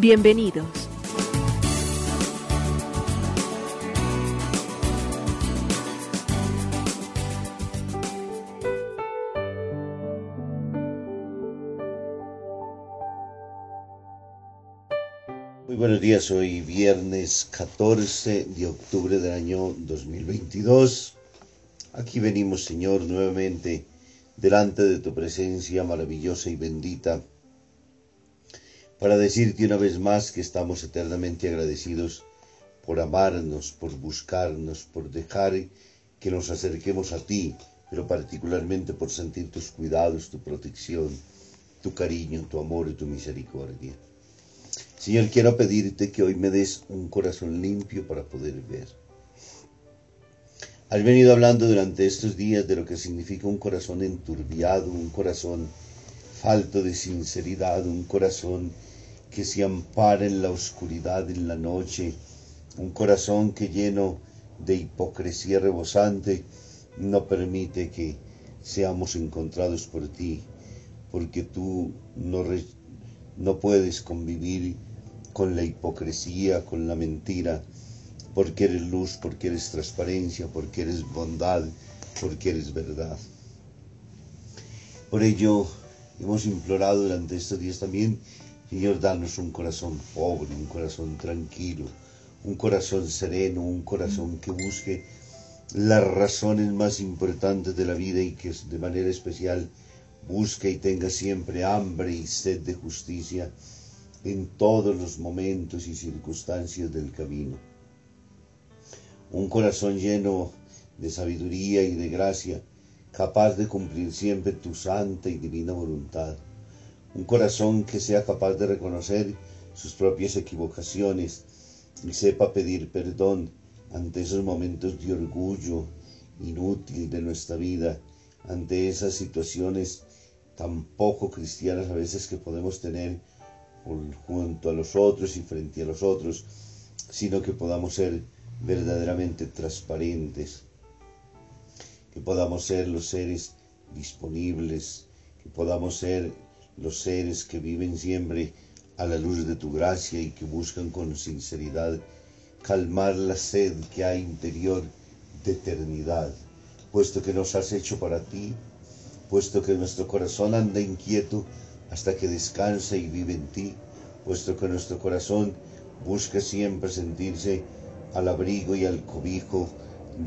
Bienvenidos. Muy buenos días, hoy viernes 14 de octubre del año 2022. Aquí venimos, Señor, nuevamente delante de tu presencia maravillosa y bendita, para decirte una vez más que estamos eternamente agradecidos por amarnos, por buscarnos, por dejar que nos acerquemos a ti, pero particularmente por sentir tus cuidados, tu protección, tu cariño, tu amor y tu misericordia. Señor, quiero pedirte que hoy me des un corazón limpio para poder ver Has venido hablando durante estos días de lo que significa un corazón enturbiado, un corazón falto de sinceridad, un corazón que se ampara en la oscuridad, en la noche, un corazón que lleno de hipocresía rebosante no permite que seamos encontrados por ti, porque tú no, no puedes convivir con la hipocresía, con la mentira, porque eres luz, porque eres transparencia, porque eres bondad, porque eres verdad. Por ello hemos implorado durante estos días también, Señor, danos un corazón pobre, un corazón tranquilo, un corazón sereno, un corazón que busque las razones más importantes de la vida y que de manera especial busque y tenga siempre hambre y sed de justicia en todos los momentos y circunstancias del camino un corazón lleno de sabiduría y de gracia, capaz de cumplir siempre tu santa y divina voluntad. Un corazón que sea capaz de reconocer sus propias equivocaciones y sepa pedir perdón ante esos momentos de orgullo inútil de nuestra vida, ante esas situaciones tan poco cristianas a veces que podemos tener junto a los otros y frente a los otros, sino que podamos ser verdaderamente transparentes, que podamos ser los seres disponibles, que podamos ser los seres que viven siempre a la luz de tu gracia y que buscan con sinceridad calmar la sed que hay interior de eternidad, puesto que nos has hecho para ti, puesto que nuestro corazón anda inquieto hasta que descansa y vive en ti, puesto que nuestro corazón busca siempre sentirse al abrigo y al cobijo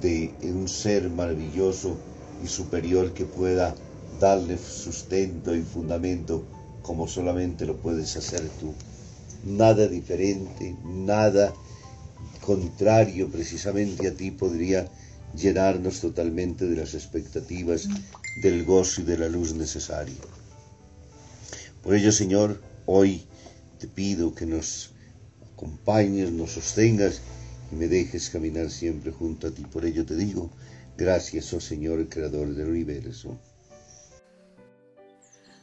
de un ser maravilloso y superior que pueda darle sustento y fundamento como solamente lo puedes hacer tú. Nada diferente, nada contrario precisamente a ti podría llenarnos totalmente de las expectativas, del gozo y de la luz necesaria. Por ello, Señor, hoy te pido que nos acompañes, nos sostengas y me dejes caminar siempre junto a ti. Por ello te digo, gracias, oh Señor, Creador del universo.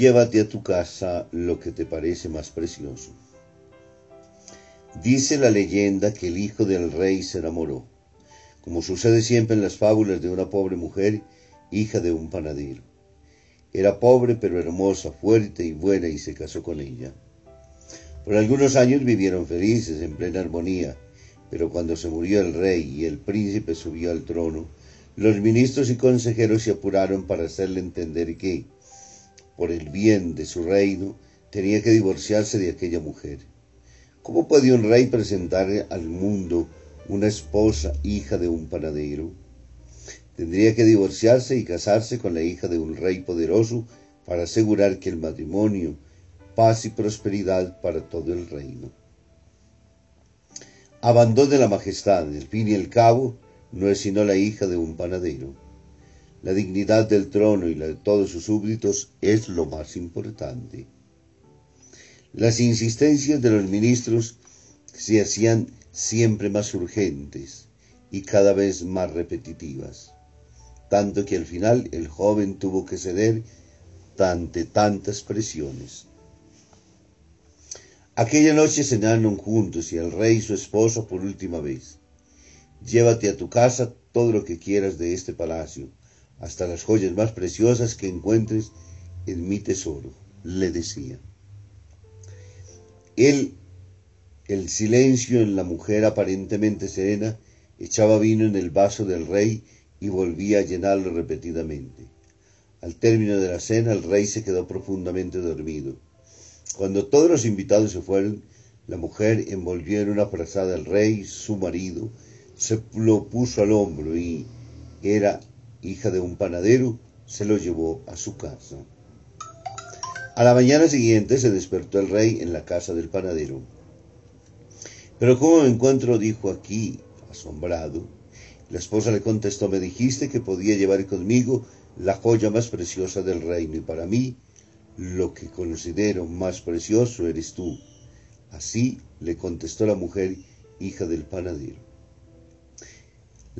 Llévate a tu casa lo que te parece más precioso. Dice la leyenda que el hijo del rey se enamoró, como sucede siempre en las fábulas de una pobre mujer, hija de un panadero. Era pobre pero hermosa, fuerte y buena y se casó con ella. Por algunos años vivieron felices, en plena armonía, pero cuando se murió el rey y el príncipe subió al trono, los ministros y consejeros se apuraron para hacerle entender que, por el bien de su reino, tenía que divorciarse de aquella mujer. ¿Cómo puede un rey presentar al mundo una esposa hija de un panadero? Tendría que divorciarse y casarse con la hija de un rey poderoso para asegurar que el matrimonio, paz y prosperidad para todo el reino. Abandone la majestad, el fin y el cabo, no es sino la hija de un panadero. La dignidad del trono y la de todos sus súbditos es lo más importante. Las insistencias de los ministros se hacían siempre más urgentes y cada vez más repetitivas, tanto que al final el joven tuvo que ceder ante tantas presiones. Aquella noche cenaron juntos y el rey y su esposa por última vez. Llévate a tu casa todo lo que quieras de este palacio, hasta las joyas más preciosas que encuentres en mi tesoro, le decía. Él, el silencio en la mujer aparentemente serena, echaba vino en el vaso del rey y volvía a llenarlo repetidamente. Al término de la cena el rey se quedó profundamente dormido. Cuando todos los invitados se fueron, la mujer envolvió en una frazada al rey, su marido, se lo puso al hombro y era hija de un panadero, se lo llevó a su casa. A la mañana siguiente se despertó el rey en la casa del panadero. Pero ¿cómo me encuentro? dijo aquí, asombrado. La esposa le contestó, me dijiste que podía llevar conmigo la joya más preciosa del reino y para mí lo que considero más precioso eres tú. Así le contestó la mujer, hija del panadero.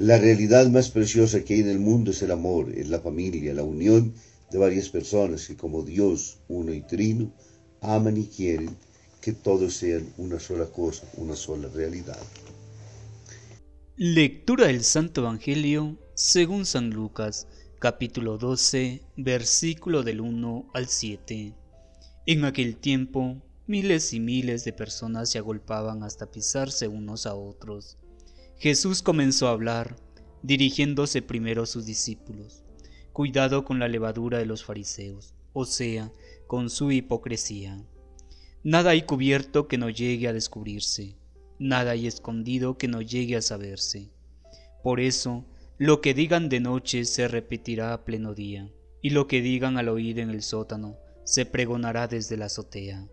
La realidad más preciosa que hay en el mundo es el amor, es la familia, la unión de varias personas que como Dios, uno y trino, aman y quieren que todos sean una sola cosa, una sola realidad. Lectura del Santo Evangelio según San Lucas, capítulo 12, versículo del 1 al 7. En aquel tiempo, miles y miles de personas se agolpaban hasta pisarse unos a otros. Jesús comenzó a hablar, dirigiéndose primero a sus discípulos. Cuidado con la levadura de los fariseos, o sea, con su hipocresía. Nada hay cubierto que no llegue a descubrirse, nada hay escondido que no llegue a saberse. Por eso, lo que digan de noche se repetirá a pleno día, y lo que digan al oír en el sótano se pregonará desde la azotea.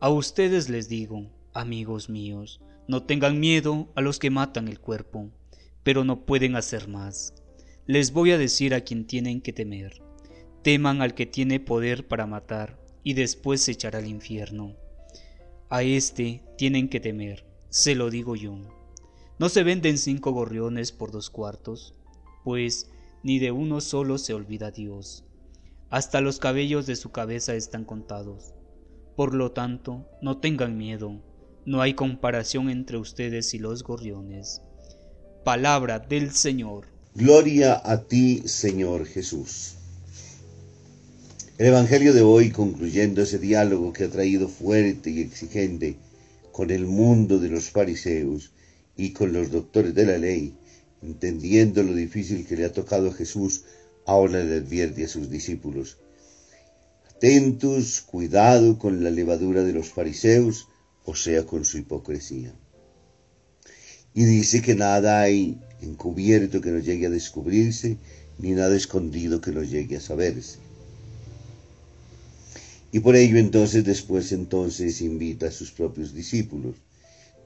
A ustedes les digo, amigos míos, no tengan miedo a los que matan el cuerpo, pero no pueden hacer más. Les voy a decir a quien tienen que temer. Teman al que tiene poder para matar y después se echará al infierno. A éste tienen que temer, se lo digo yo. No se venden cinco gorriones por dos cuartos, pues ni de uno solo se olvida Dios. Hasta los cabellos de su cabeza están contados. Por lo tanto, no tengan miedo no hay comparación entre ustedes y los gorriones. Palabra del Señor. Gloria a ti, Señor Jesús. El Evangelio de hoy, concluyendo ese diálogo que ha traído fuerte y exigente con el mundo de los fariseos y con los doctores de la ley, entendiendo lo difícil que le ha tocado a Jesús, ahora le advierte a sus discípulos. Atentos, cuidado con la levadura de los fariseos, o sea, con su hipocresía. Y dice que nada hay encubierto que no llegue a descubrirse, ni nada escondido que no llegue a saberse. Y por ello entonces después entonces invita a sus propios discípulos,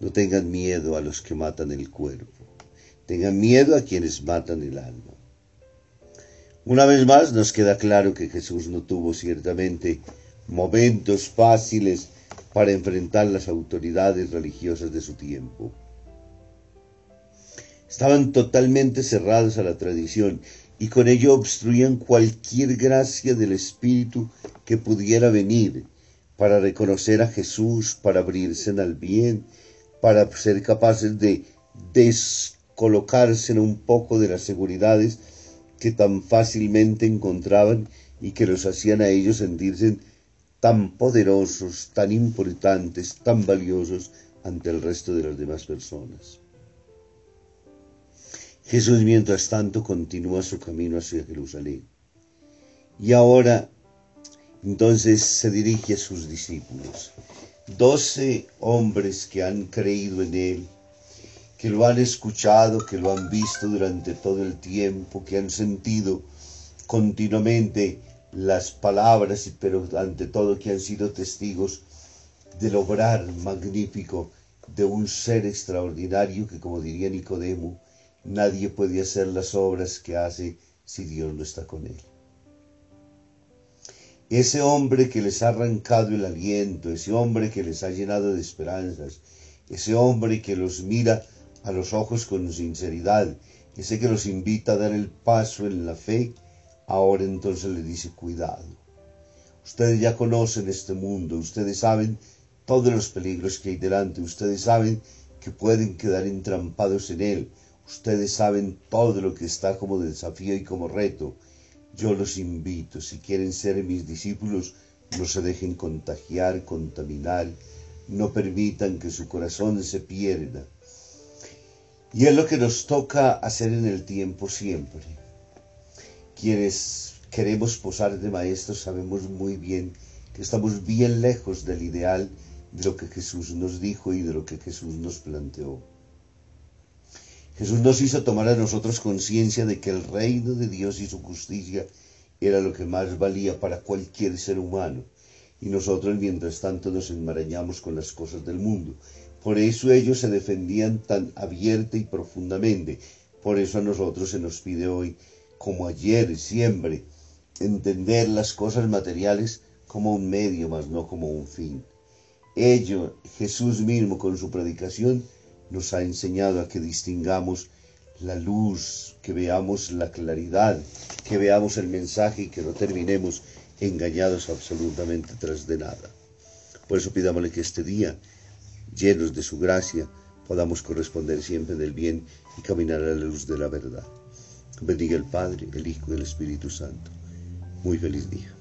no tengan miedo a los que matan el cuerpo, tengan miedo a quienes matan el alma. Una vez más nos queda claro que Jesús no tuvo ciertamente momentos fáciles para enfrentar las autoridades religiosas de su tiempo. Estaban totalmente cerrados a la tradición y con ello obstruían cualquier gracia del Espíritu que pudiera venir para reconocer a Jesús, para abrirse al bien, para ser capaces de descolocarse un poco de las seguridades que tan fácilmente encontraban y que los hacían a ellos sentirse tan poderosos, tan importantes, tan valiosos ante el resto de las demás personas. Jesús, mientras tanto, continúa su camino hacia Jerusalén. Y ahora, entonces, se dirige a sus discípulos. Doce hombres que han creído en Él, que lo han escuchado, que lo han visto durante todo el tiempo, que han sentido continuamente las palabras, pero ante todo que han sido testigos del obrar magnífico de un ser extraordinario que, como diría Nicodemo, Nadie puede hacer las obras que hace si Dios no está con él. Ese hombre que les ha arrancado el aliento, ese hombre que les ha llenado de esperanzas, ese hombre que los mira a los ojos con sinceridad, ese que los invita a dar el paso en la fe, ahora entonces le dice cuidado. Ustedes ya conocen este mundo, ustedes saben todos los peligros que hay delante, ustedes saben que pueden quedar entrampados en él, Ustedes saben todo lo que está como desafío y como reto. Yo los invito, si quieren ser mis discípulos, no se dejen contagiar, contaminar, no permitan que su corazón se pierda. Y es lo que nos toca hacer en el tiempo siempre. Quienes queremos posar de maestros sabemos muy bien que estamos bien lejos del ideal de lo que Jesús nos dijo y de lo que Jesús nos planteó. Jesús nos hizo tomar a nosotros conciencia de que el reino de Dios y su justicia era lo que más valía para cualquier ser humano. Y nosotros mientras tanto nos enmarañamos con las cosas del mundo. Por eso ellos se defendían tan abierta y profundamente. Por eso a nosotros se nos pide hoy, como ayer, siempre, entender las cosas materiales como un medio, más no como un fin. Ello, Jesús mismo con su predicación, nos ha enseñado a que distingamos la luz, que veamos la claridad, que veamos el mensaje y que no terminemos engañados absolutamente tras de nada. Por eso pidámosle que este día, llenos de su gracia, podamos corresponder siempre del bien y caminar a la luz de la verdad. Bendiga el Padre, el Hijo y el Espíritu Santo. Muy feliz día.